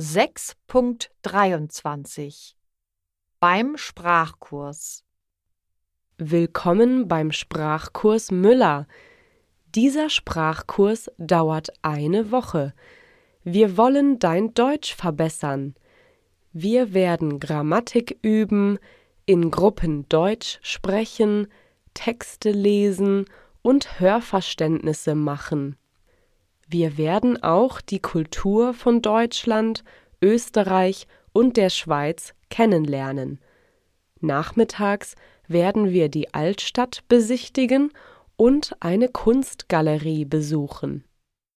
6.23 Beim Sprachkurs Willkommen beim Sprachkurs Müller. Dieser Sprachkurs dauert eine Woche. Wir wollen dein Deutsch verbessern. Wir werden Grammatik üben, in Gruppen Deutsch sprechen, Texte lesen und Hörverständnisse machen. Wir werden auch die Kultur von Deutschland, Österreich und der Schweiz kennenlernen. Nachmittags werden wir die Altstadt besichtigen und eine Kunstgalerie besuchen